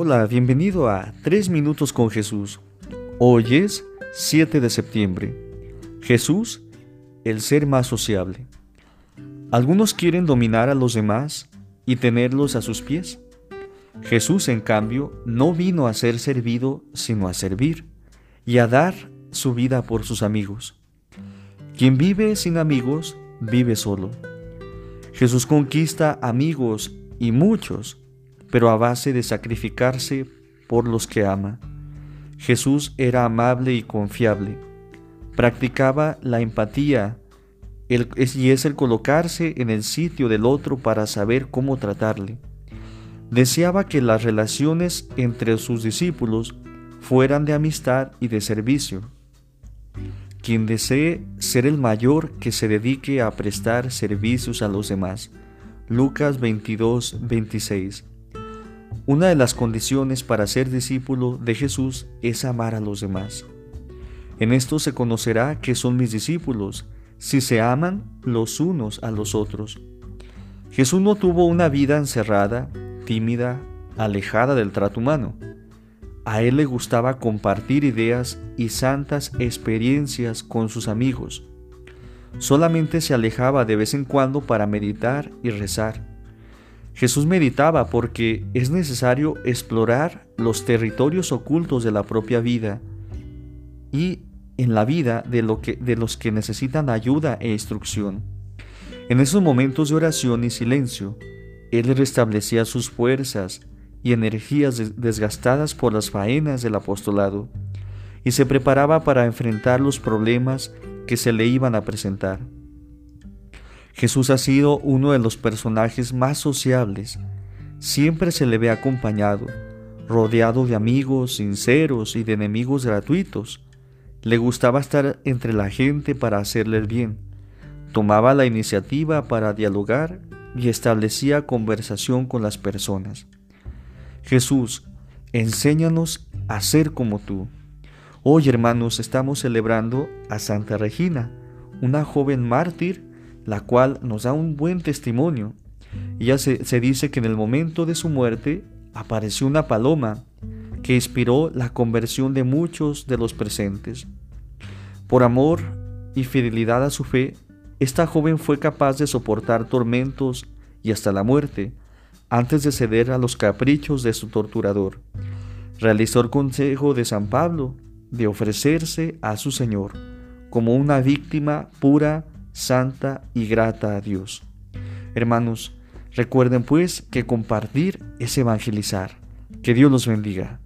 Hola, bienvenido a 3 minutos con Jesús. Hoy es 7 de septiembre. Jesús, el ser más sociable. Algunos quieren dominar a los demás y tenerlos a sus pies. Jesús, en cambio, no vino a ser servido, sino a servir y a dar su vida por sus amigos. Quien vive sin amigos, vive solo. Jesús conquista amigos y muchos pero a base de sacrificarse por los que ama. Jesús era amable y confiable. Practicaba la empatía y es el colocarse en el sitio del otro para saber cómo tratarle. Deseaba que las relaciones entre sus discípulos fueran de amistad y de servicio. Quien desee ser el mayor que se dedique a prestar servicios a los demás. Lucas 22, 26. Una de las condiciones para ser discípulo de Jesús es amar a los demás. En esto se conocerá que son mis discípulos, si se aman los unos a los otros. Jesús no tuvo una vida encerrada, tímida, alejada del trato humano. A él le gustaba compartir ideas y santas experiencias con sus amigos. Solamente se alejaba de vez en cuando para meditar y rezar. Jesús meditaba porque es necesario explorar los territorios ocultos de la propia vida y en la vida de, lo que, de los que necesitan ayuda e instrucción. En esos momentos de oración y silencio, Él restablecía sus fuerzas y energías desgastadas por las faenas del apostolado y se preparaba para enfrentar los problemas que se le iban a presentar. Jesús ha sido uno de los personajes más sociables. Siempre se le ve acompañado, rodeado de amigos sinceros y de enemigos gratuitos. Le gustaba estar entre la gente para hacerle bien. Tomaba la iniciativa para dialogar y establecía conversación con las personas. Jesús, enséñanos a ser como tú. Hoy, hermanos, estamos celebrando a Santa Regina, una joven mártir la cual nos da un buen testimonio. Ya se, se dice que en el momento de su muerte apareció una paloma que inspiró la conversión de muchos de los presentes. Por amor y fidelidad a su fe, esta joven fue capaz de soportar tormentos y hasta la muerte antes de ceder a los caprichos de su torturador. Realizó el consejo de San Pablo de ofrecerse a su Señor como una víctima pura santa y grata a Dios. Hermanos, recuerden pues que compartir es evangelizar. Que Dios los bendiga.